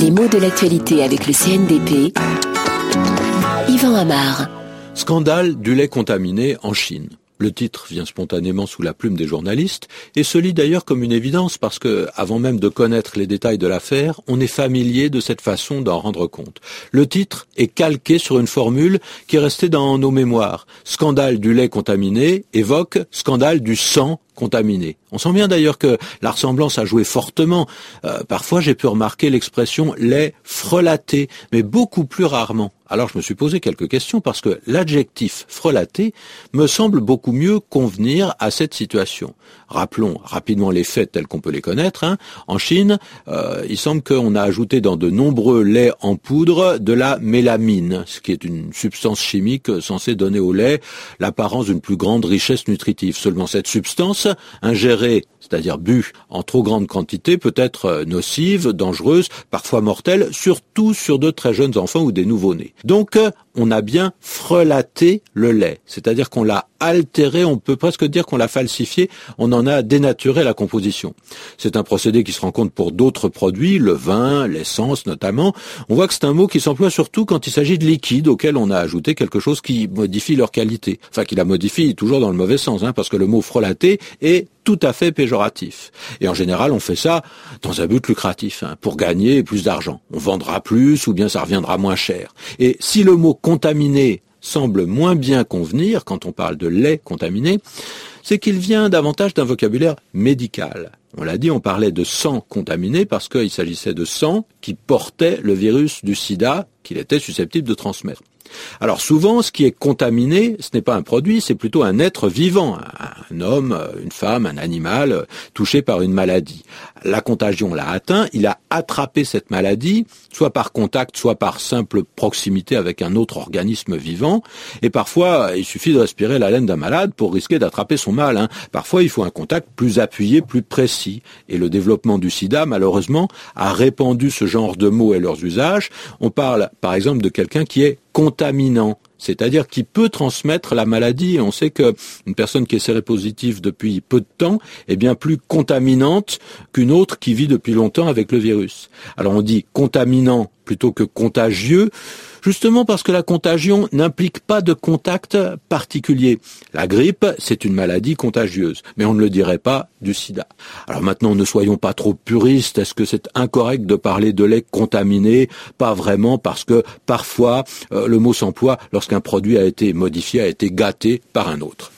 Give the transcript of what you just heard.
Les mots de l'actualité avec le CNDP. Yvan Amar. Scandale du lait contaminé en Chine. Le titre vient spontanément sous la plume des journalistes et se lit d'ailleurs comme une évidence parce que, avant même de connaître les détails de l'affaire, on est familier de cette façon d'en rendre compte. Le titre est calqué sur une formule qui est restée dans nos mémoires. Scandale du lait contaminé évoque scandale du sang contaminé. On sent bien d'ailleurs que la ressemblance a joué fortement. Euh, parfois, j'ai pu remarquer l'expression lait frelaté, mais beaucoup plus rarement. Alors je me suis posé quelques questions parce que l'adjectif frelaté me semble beaucoup mieux convenir à cette situation. Rappelons rapidement les faits tels qu'on peut les connaître. Hein. En Chine, euh, il semble qu'on a ajouté dans de nombreux laits en poudre de la mélamine, ce qui est une substance chimique censée donner au lait l'apparence d'une plus grande richesse nutritive. Seulement cette substance, ingérée, c'est-à-dire bu en trop grande quantité, peut être nocive, dangereuse, parfois mortelle, surtout sur de très jeunes enfants ou des nouveau-nés. Donc, on a bien frelaté le lait, c'est-à-dire qu'on l'a altéré, on peut presque dire qu'on l'a falsifié, on en a dénaturé la composition. C'est un procédé qui se rencontre pour d'autres produits, le vin, l'essence notamment. On voit que c'est un mot qui s'emploie surtout quand il s'agit de liquides auxquels on a ajouté quelque chose qui modifie leur qualité. Enfin, qui la modifie toujours dans le mauvais sens, hein, parce que le mot frelaté est tout à fait péjoratif. Et en général, on fait ça dans un but lucratif, hein, pour gagner plus d'argent. On vendra plus ou bien ça reviendra moins cher. Et si le mot contaminé semble moins bien convenir quand on parle de lait contaminé, c'est qu'il vient davantage d'un vocabulaire médical. On l'a dit, on parlait de sang contaminé parce qu'il s'agissait de sang qui portait le virus du sida qu'il était susceptible de transmettre. Alors souvent, ce qui est contaminé, ce n'est pas un produit, c'est plutôt un être vivant, un homme, une femme, un animal touché par une maladie. La contagion l'a atteint, il a attrapé cette maladie, soit par contact, soit par simple proximité avec un autre organisme vivant. Et parfois, il suffit de respirer la laine d'un malade pour risquer d'attraper son mal. Hein. Parfois, il faut un contact plus appuyé, plus précis. Et le développement du sida, malheureusement, a répandu ce genre de mots et leurs usages. On parle, par exemple, de quelqu'un qui est contaminant, c'est-à-dire qui peut transmettre la maladie. On sait qu'une personne qui est séropositive depuis peu de temps est bien plus contaminante qu'une autre qui vit depuis longtemps avec le virus. Alors on dit contaminant plutôt que contagieux justement parce que la contagion n'implique pas de contact particulier. La grippe, c'est une maladie contagieuse, mais on ne le dirait pas du sida. Alors maintenant, ne soyons pas trop puristes, est-ce que c'est incorrect de parler de lait contaminé? Pas vraiment, parce que parfois, euh, le mot s'emploie lorsqu'un produit a été modifié, a été gâté par un autre.